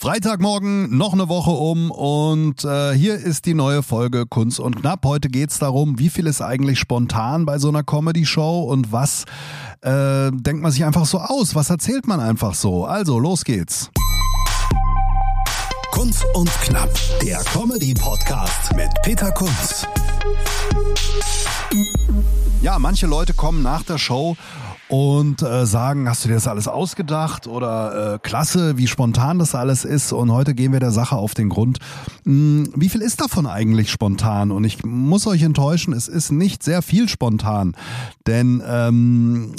Freitagmorgen, noch eine Woche um und äh, hier ist die neue Folge Kunst und Knapp. Heute geht's darum, wie viel ist eigentlich spontan bei so einer Comedy-Show und was äh, denkt man sich einfach so aus, was erzählt man einfach so. Also, los geht's. Kunst und Knapp, der Comedy-Podcast mit Peter Kunz. Ja, manche Leute kommen nach der Show und äh, sagen, hast du dir das alles ausgedacht oder äh, klasse, wie spontan das alles ist. Und heute gehen wir der Sache auf den Grund. Hm, wie viel ist davon eigentlich spontan? Und ich muss euch enttäuschen, es ist nicht sehr viel spontan, denn ähm,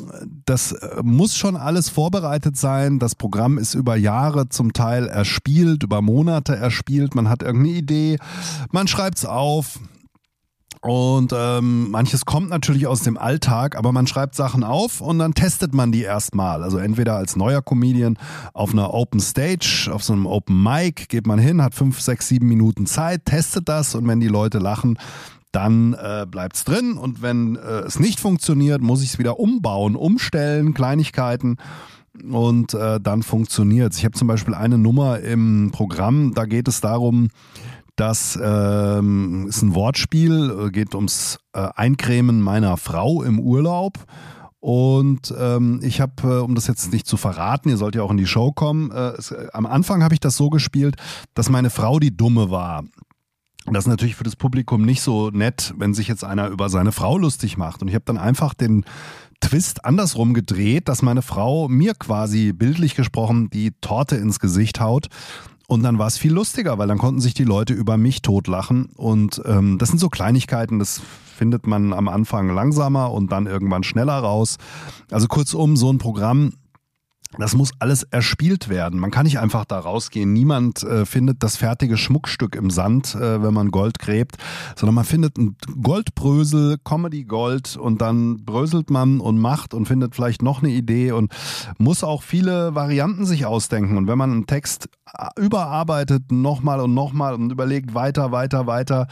das äh, muss schon alles vorbereitet sein. Das Programm ist über Jahre zum Teil erspielt, über Monate erspielt. Man hat irgendeine Idee, man schreibt's auf, und ähm, manches kommt natürlich aus dem Alltag, aber man schreibt Sachen auf und dann testet man die erstmal. Also entweder als neuer Comedian auf einer Open Stage, auf so einem Open Mic geht man hin, hat fünf, sechs, sieben Minuten Zeit, testet das und wenn die Leute lachen, dann äh, bleibt's drin. Und wenn äh, es nicht funktioniert, muss ich es wieder umbauen, umstellen, Kleinigkeiten und äh, dann funktioniert's. Ich habe zum Beispiel eine Nummer im Programm, da geht es darum, das ähm, ist ein Wortspiel, äh, geht ums äh, Eincremen meiner Frau im Urlaub. Und ähm, ich habe, äh, um das jetzt nicht zu verraten, ihr sollt ja auch in die Show kommen, äh, es, äh, am Anfang habe ich das so gespielt, dass meine Frau die Dumme war. Das ist natürlich für das Publikum nicht so nett, wenn sich jetzt einer über seine Frau lustig macht. Und ich habe dann einfach den Twist andersrum gedreht, dass meine Frau mir quasi bildlich gesprochen die Torte ins Gesicht haut und dann war es viel lustiger, weil dann konnten sich die Leute über mich totlachen. Und ähm, das sind so Kleinigkeiten, das findet man am Anfang langsamer und dann irgendwann schneller raus. Also kurzum, so ein Programm das muss alles erspielt werden. Man kann nicht einfach da rausgehen. Niemand äh, findet das fertige Schmuckstück im Sand, äh, wenn man Gold gräbt, sondern man findet ein Goldbrösel, Comedy Gold und dann bröselt man und macht und findet vielleicht noch eine Idee und muss auch viele Varianten sich ausdenken. Und wenn man einen Text überarbeitet, nochmal und nochmal und überlegt weiter, weiter, weiter,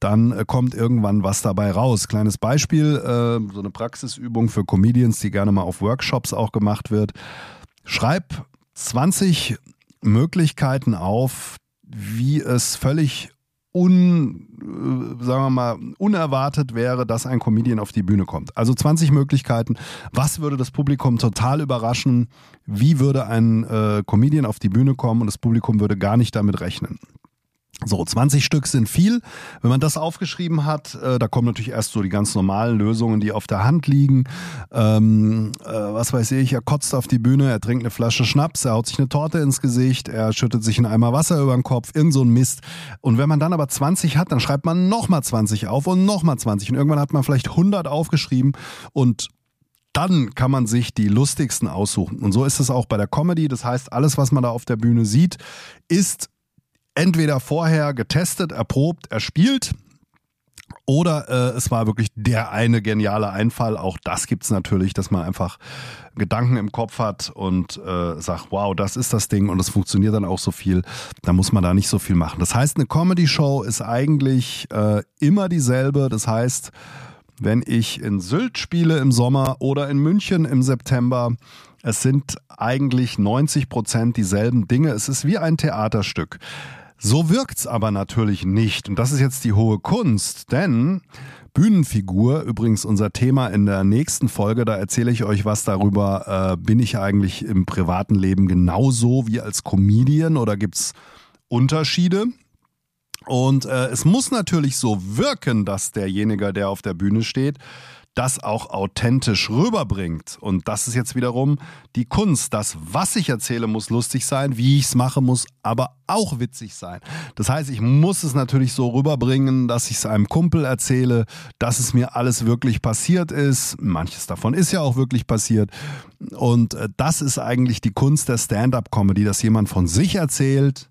dann äh, kommt irgendwann was dabei raus. Kleines Beispiel, äh, so eine Praxisübung für Comedians, die gerne mal auf Workshops auch gemacht wird. Schreib 20 Möglichkeiten auf, wie es völlig un, äh, sagen wir mal, unerwartet wäre, dass ein Comedian auf die Bühne kommt. Also 20 Möglichkeiten. Was würde das Publikum total überraschen? Wie würde ein äh, Comedian auf die Bühne kommen und das Publikum würde gar nicht damit rechnen? So, 20 Stück sind viel. Wenn man das aufgeschrieben hat, äh, da kommen natürlich erst so die ganz normalen Lösungen, die auf der Hand liegen. Ähm, äh, was weiß ich, er kotzt auf die Bühne, er trinkt eine Flasche Schnaps, er haut sich eine Torte ins Gesicht, er schüttet sich einen Eimer Wasser über den Kopf, irgend so ein Mist. Und wenn man dann aber 20 hat, dann schreibt man nochmal 20 auf und nochmal 20. Und irgendwann hat man vielleicht 100 aufgeschrieben und dann kann man sich die lustigsten aussuchen. Und so ist es auch bei der Comedy. Das heißt, alles, was man da auf der Bühne sieht, ist entweder vorher getestet, erprobt, erspielt. Oder äh, es war wirklich der eine geniale Einfall. Auch das gibt's natürlich, dass man einfach Gedanken im Kopf hat und äh, sagt, wow, das ist das Ding und es funktioniert dann auch so viel. Da muss man da nicht so viel machen. Das heißt, eine Comedy-Show ist eigentlich äh, immer dieselbe. Das heißt, wenn ich in Sylt spiele im Sommer oder in München im September, es sind eigentlich 90 Prozent dieselben Dinge. Es ist wie ein Theaterstück. So wirkt's aber natürlich nicht. Und das ist jetzt die hohe Kunst, denn Bühnenfigur, übrigens unser Thema in der nächsten Folge, da erzähle ich euch was darüber, äh, bin ich eigentlich im privaten Leben genauso wie als Comedian oder gibt's Unterschiede? Und äh, es muss natürlich so wirken, dass derjenige, der auf der Bühne steht, das auch authentisch rüberbringt. Und das ist jetzt wiederum die Kunst. Das, was ich erzähle, muss lustig sein, wie ich es mache, muss aber auch witzig sein. Das heißt, ich muss es natürlich so rüberbringen, dass ich es einem Kumpel erzähle, dass es mir alles wirklich passiert ist. Manches davon ist ja auch wirklich passiert. Und äh, das ist eigentlich die Kunst der Stand-up-Comedy, dass jemand von sich erzählt,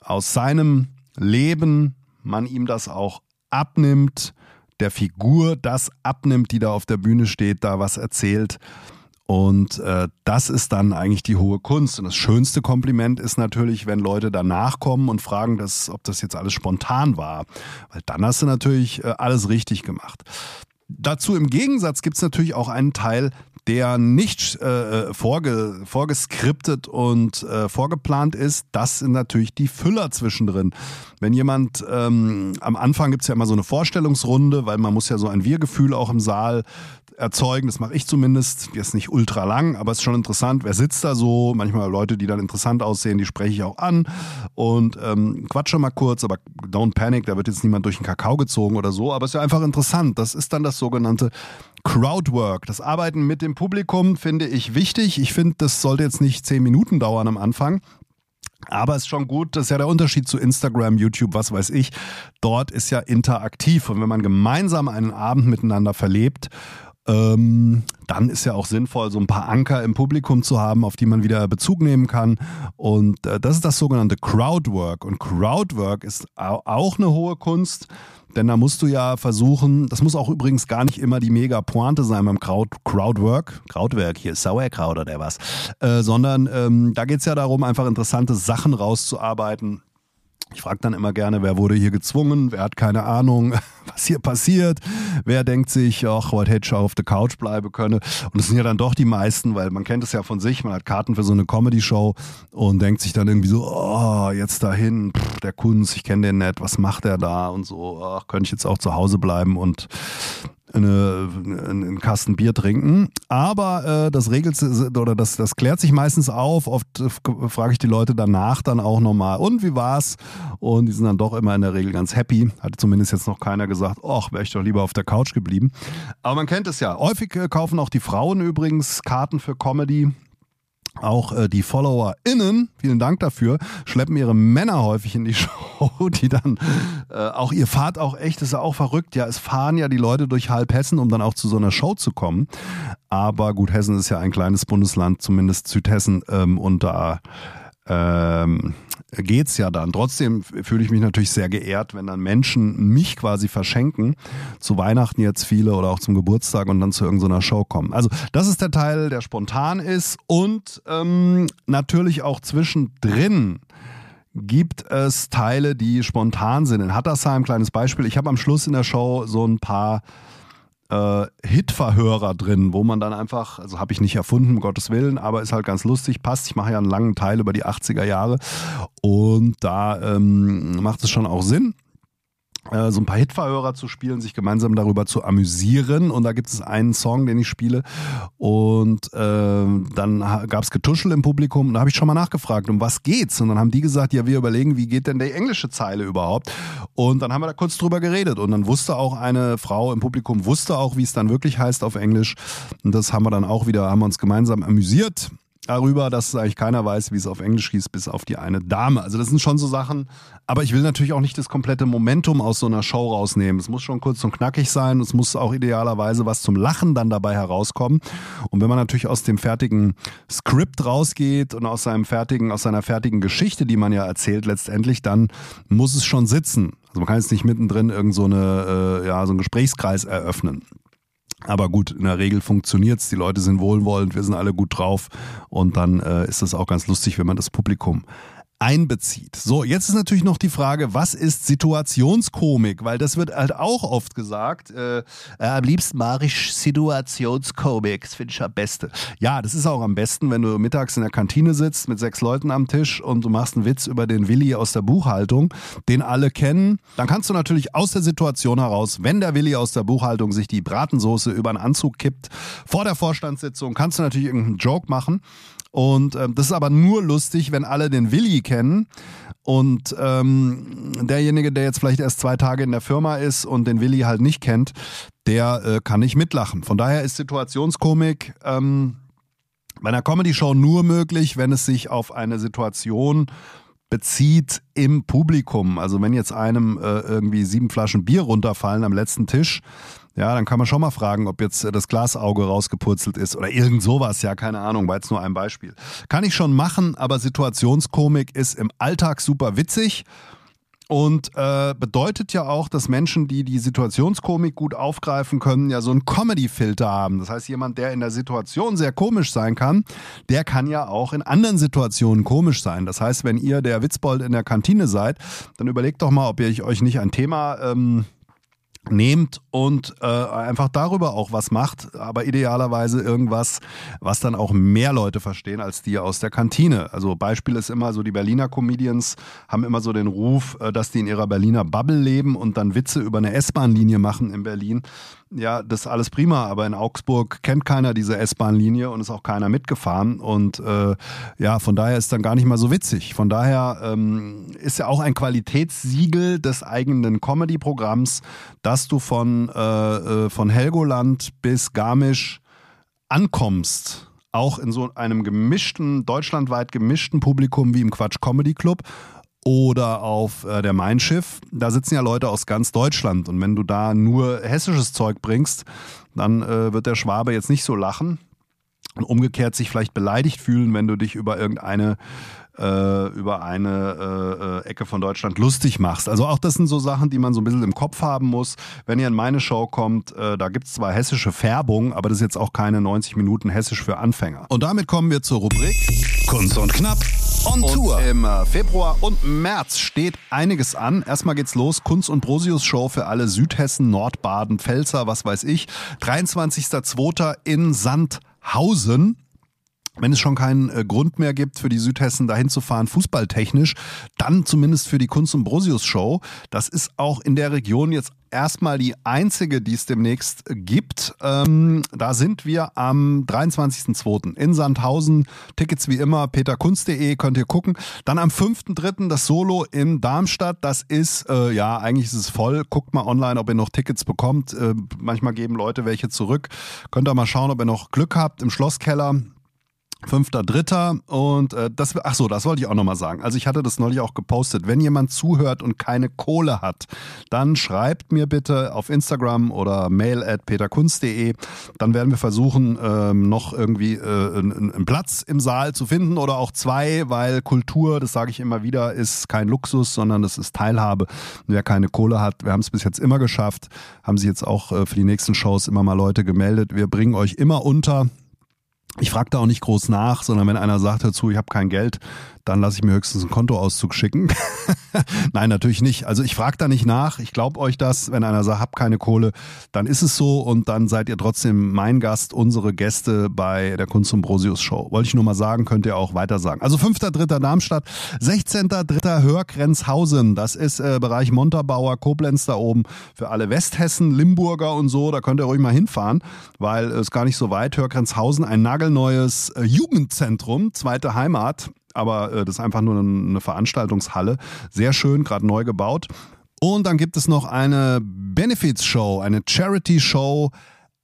aus seinem Leben, man ihm das auch abnimmt, der Figur das abnimmt, die da auf der Bühne steht, da was erzählt. Und äh, das ist dann eigentlich die hohe Kunst. Und das schönste Kompliment ist natürlich, wenn Leute danach kommen und fragen, dass, ob das jetzt alles spontan war. Weil dann hast du natürlich äh, alles richtig gemacht. Dazu im Gegensatz gibt es natürlich auch einen Teil, der nicht äh, vorge, vorgeskriptet und äh, vorgeplant ist, das sind natürlich die Füller zwischendrin. Wenn jemand, ähm, am Anfang gibt es ja immer so eine Vorstellungsrunde, weil man muss ja so ein Wir-Gefühl auch im Saal erzeugen. Das mache ich zumindest. Ist nicht ultra lang, aber es ist schon interessant. Wer sitzt da so? Manchmal Leute, die dann interessant aussehen, die spreche ich auch an und ähm, quatsche mal kurz, aber don't panic, da wird jetzt niemand durch den Kakao gezogen oder so. Aber es ist ja einfach interessant. Das ist dann das sogenannte Crowdwork. Das Arbeiten mit dem Publikum finde ich wichtig. Ich finde, das sollte jetzt nicht zehn Minuten dauern am Anfang. Aber es ist schon gut, das ist ja der Unterschied zu Instagram, YouTube, was weiß ich. Dort ist ja interaktiv und wenn man gemeinsam einen Abend miteinander verlebt ähm, dann ist ja auch sinnvoll, so ein paar Anker im Publikum zu haben, auf die man wieder Bezug nehmen kann. Und äh, das ist das sogenannte Crowdwork. Und Crowdwork ist auch eine hohe Kunst, denn da musst du ja versuchen, das muss auch übrigens gar nicht immer die mega Pointe sein beim Crowd, Crowdwork, Crowdwork, hier ist Sauerkraut oder was, äh, sondern ähm, da geht es ja darum, einfach interessante Sachen rauszuarbeiten ich frage dann immer gerne, wer wurde hier gezwungen, wer hat keine Ahnung, was hier passiert, wer denkt sich, ach, heute hätte ich auf der Couch bleiben können. Und es sind ja dann doch die meisten, weil man kennt es ja von sich, man hat Karten für so eine Comedy-Show und denkt sich dann irgendwie so, oh, jetzt dahin, pff, der Kunst, ich kenne den nicht, was macht der da und so, ach, könnte ich jetzt auch zu Hause bleiben und eine, einen Kasten Bier trinken. Aber äh, das regelt oder das, das klärt sich meistens auf. Oft frage ich die Leute danach dann auch nochmal, und wie war's? Und die sind dann doch immer in der Regel ganz happy. Hat zumindest jetzt noch keiner gesagt, ach, wäre ich doch lieber auf der Couch geblieben. Aber man kennt es ja. Häufig äh, kaufen auch die Frauen übrigens Karten für Comedy. Auch äh, die FollowerInnen, vielen Dank dafür, schleppen ihre Männer häufig in die Show, die dann äh, auch, ihr fahrt auch echt, ist ja auch verrückt, ja, es fahren ja die Leute durch halb Hessen, um dann auch zu so einer Show zu kommen. Aber gut, Hessen ist ja ein kleines Bundesland, zumindest Südhessen, ähm, und da ähm, geht's ja dann. Trotzdem fühle ich mich natürlich sehr geehrt, wenn dann Menschen mich quasi verschenken, zu Weihnachten jetzt viele oder auch zum Geburtstag und dann zu irgendeiner Show kommen. Also das ist der Teil, der spontan ist und ähm, natürlich auch zwischendrin gibt es Teile, die spontan sind. In Hattersheim, kleines Beispiel, ich habe am Schluss in der Show so ein paar äh, Hitverhörer drin, wo man dann einfach, also habe ich nicht erfunden, um Gottes Willen, aber ist halt ganz lustig, passt. Ich mache ja einen langen Teil über die 80er Jahre und da ähm, macht es schon auch Sinn. Äh, so ein paar Hitverhörer zu spielen, sich gemeinsam darüber zu amüsieren. Und da gibt es einen Song, den ich spiele. Und äh, dann gab es Getuschel im Publikum. Und da habe ich schon mal nachgefragt, um was geht's? Und dann haben die gesagt, ja, wir überlegen, wie geht denn die englische Zeile überhaupt? Und dann haben wir da kurz drüber geredet. Und dann wusste auch eine Frau im Publikum, wusste auch, wie es dann wirklich heißt auf Englisch. Und das haben wir dann auch wieder, haben wir uns gemeinsam amüsiert darüber, dass eigentlich keiner weiß, wie es auf Englisch hieß, bis auf die eine Dame. Also das sind schon so Sachen. Aber ich will natürlich auch nicht das komplette Momentum aus so einer Show rausnehmen. Es muss schon kurz und knackig sein. Es muss auch idealerweise was zum Lachen dann dabei herauskommen. Und wenn man natürlich aus dem fertigen Skript rausgeht und aus seinem fertigen, aus seiner fertigen Geschichte, die man ja erzählt, letztendlich, dann muss es schon sitzen. Also man kann jetzt nicht mittendrin irgend so eine, äh, ja, so einen Gesprächskreis eröffnen. Aber gut, in der Regel funktioniert's. Die Leute sind wohlwollend, wir sind alle gut drauf. Und dann äh, ist es auch ganz lustig, wenn man das Publikum einbezieht. So, jetzt ist natürlich noch die Frage, was ist Situationskomik? Weil das wird halt auch oft gesagt. Äh, äh, am liebsten mache ich Situationskomik. Das finde ich am besten. Ja, das ist auch am besten, wenn du mittags in der Kantine sitzt mit sechs Leuten am Tisch und du machst einen Witz über den Willi aus der Buchhaltung, den alle kennen. Dann kannst du natürlich aus der Situation heraus, wenn der Willi aus der Buchhaltung sich die Bratensoße über einen Anzug kippt, vor der Vorstandssitzung, kannst du natürlich irgendeinen Joke machen. Und ähm, das ist aber nur lustig, wenn alle den Willi kennen. Und ähm, derjenige, der jetzt vielleicht erst zwei Tage in der Firma ist und den Willi halt nicht kennt, der äh, kann nicht mitlachen. Von daher ist Situationskomik ähm, bei einer Comedy-Show nur möglich, wenn es sich auf eine Situation bezieht im Publikum. Also wenn jetzt einem äh, irgendwie sieben Flaschen Bier runterfallen am letzten Tisch, ja, dann kann man schon mal fragen, ob jetzt das Glasauge rausgepurzelt ist oder irgend sowas. Ja, keine Ahnung, war jetzt nur ein Beispiel. Kann ich schon machen, aber Situationskomik ist im Alltag super witzig. Und äh, bedeutet ja auch, dass Menschen, die die Situationskomik gut aufgreifen können, ja so einen Comedy-Filter haben. Das heißt, jemand, der in der Situation sehr komisch sein kann, der kann ja auch in anderen Situationen komisch sein. Das heißt, wenn ihr der Witzbold in der Kantine seid, dann überlegt doch mal, ob ihr euch nicht ein Thema ähm, nehmt und äh, einfach darüber auch was macht, aber idealerweise irgendwas, was dann auch mehr Leute verstehen als die aus der Kantine. Also Beispiel ist immer so, die Berliner Comedians haben immer so den Ruf, äh, dass die in ihrer Berliner Bubble leben und dann Witze über eine S-Bahn-Linie machen in Berlin ja, das ist alles prima, aber in Augsburg kennt keiner diese S-Bahn-Linie und ist auch keiner mitgefahren. Und äh, ja, von daher ist dann gar nicht mal so witzig. Von daher ähm, ist ja auch ein Qualitätssiegel des eigenen Comedy-Programms, dass du von, äh, äh, von Helgoland bis Garmisch ankommst auch in so einem gemischten, deutschlandweit gemischten Publikum wie im Quatsch Comedy Club oder auf äh, der Mein Schiff. Da sitzen ja Leute aus ganz Deutschland und wenn du da nur hessisches Zeug bringst, dann äh, wird der Schwabe jetzt nicht so lachen und umgekehrt sich vielleicht beleidigt fühlen, wenn du dich über irgendeine äh, über eine äh, äh, Ecke von Deutschland lustig machst. Also auch das sind so Sachen, die man so ein bisschen im Kopf haben muss. Wenn ihr in meine Show kommt, äh, da gibt's zwar hessische Färbung, aber das ist jetzt auch keine 90 Minuten hessisch für Anfänger. Und damit kommen wir zur Rubrik Kunst und Knapp on und Tour. Im äh, Februar und März steht einiges an. Erstmal geht's los. Kunst und Brosius Show für alle Südhessen, Nordbaden, Pfälzer, was weiß ich. 23.02. in Sandhausen wenn es schon keinen äh, Grund mehr gibt, für die Südhessen dahin zu fahren, fußballtechnisch, dann zumindest für die Kunst und Brosius Show. Das ist auch in der Region jetzt erstmal die einzige, die es demnächst gibt. Ähm, da sind wir am 23.02. in Sandhausen. Tickets wie immer, peterkunst.de könnt ihr gucken. Dann am 5.03. das Solo in Darmstadt. Das ist, äh, ja, eigentlich ist es voll. Guckt mal online, ob ihr noch Tickets bekommt. Äh, manchmal geben Leute welche zurück. Könnt ihr mal schauen, ob ihr noch Glück habt im Schlosskeller. Fünfter, dritter und äh, das, ach so, das wollte ich auch nochmal sagen. Also ich hatte das neulich auch gepostet. Wenn jemand zuhört und keine Kohle hat, dann schreibt mir bitte auf Instagram oder mail at peterkunst.de. Dann werden wir versuchen, ähm, noch irgendwie äh, einen, Platz im Saal zu finden oder auch zwei, weil Kultur, das sage ich immer wieder, ist kein Luxus, sondern es ist Teilhabe. Wer keine Kohle hat, wir haben es bis jetzt immer geschafft, haben sich jetzt auch äh, für die nächsten Shows immer mal Leute gemeldet. Wir bringen euch immer unter. Ich frage da auch nicht groß nach, sondern wenn einer sagt dazu, ich habe kein Geld, dann lasse ich mir höchstens einen Kontoauszug schicken. Nein, natürlich nicht. Also ich frage da nicht nach. Ich glaube euch das. Wenn einer sagt, hab keine Kohle, dann ist es so und dann seid ihr trotzdem mein Gast, unsere Gäste bei der Kunst und Brosius Show. Wollte ich nur mal sagen, könnt ihr auch weiter sagen. Also 5.3. Darmstadt, 16.3. Hörgrenzhausen. Das ist äh, Bereich Montabaur, Koblenz da oben für alle Westhessen, Limburger und so. Da könnt ihr ruhig mal hinfahren, weil es gar nicht so weit. Hörgrenzhausen, ein nagelneues äh, Jugendzentrum, zweite Heimat aber äh, das ist einfach nur eine Veranstaltungshalle. Sehr schön, gerade neu gebaut. Und dann gibt es noch eine Benefits-Show, eine Charity-Show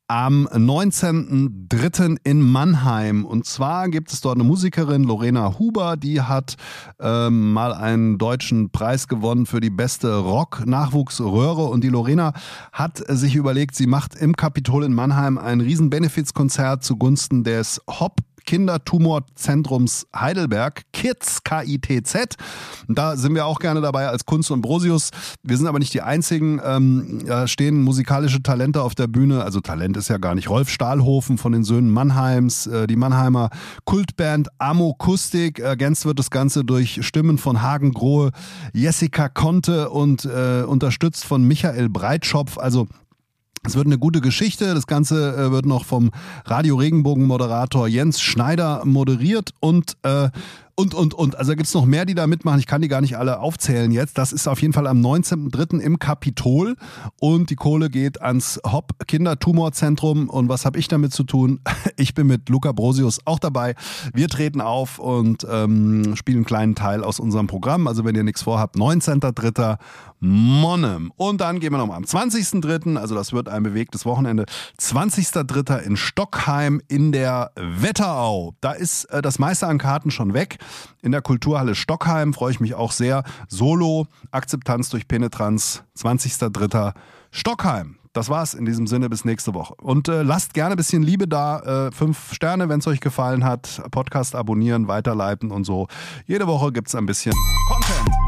am 19.03. in Mannheim. Und zwar gibt es dort eine Musikerin, Lorena Huber, die hat ähm, mal einen deutschen Preis gewonnen für die beste Rock-Nachwuchsröhre. Und die Lorena hat sich überlegt, sie macht im Kapitol in Mannheim ein riesen Benefizkonzert zugunsten des Hop Kindertumorzentrums Heidelberg, KITZ, K-I-T-Z. Da sind wir auch gerne dabei als Kunst und Brosius. Wir sind aber nicht die einzigen. Ähm, da stehen musikalische Talente auf der Bühne. Also Talent ist ja gar nicht. Rolf Stahlhofen von den Söhnen Mannheims, äh, die Mannheimer Kultband Amokustik. Ergänzt wird das Ganze durch Stimmen von Hagen Grohe, Jessica Conte und äh, unterstützt von Michael Breitschopf. Also es wird eine gute Geschichte. Das Ganze äh, wird noch vom Radio Regenbogen Moderator Jens Schneider moderiert und äh, und, und, und. Also gibt es noch mehr, die da mitmachen. Ich kann die gar nicht alle aufzählen jetzt. Das ist auf jeden Fall am 19.03. im Kapitol. Und die Kohle geht ans Hopp Kindertumorzentrum. Und was habe ich damit zu tun? Ich bin mit Luca Brosius auch dabei. Wir treten auf und ähm, spielen einen kleinen Teil aus unserem Programm. Also wenn ihr nichts vorhabt, 19.03. Monnem. Und dann gehen wir nochmal am 20.03., also das wird ein bewegtes Wochenende, 20.03. in Stockheim in der Wetterau. Da ist äh, das meiste an Karten schon weg. In der Kulturhalle Stockheim freue ich mich auch sehr. Solo, Akzeptanz durch Penetranz, 20.03. Stockheim. Das war's in diesem Sinne bis nächste Woche. Und äh, lasst gerne ein bisschen Liebe da. Äh, fünf Sterne, wenn es euch gefallen hat. Podcast abonnieren, weiterleiten und so. Jede Woche gibt's ein bisschen Content.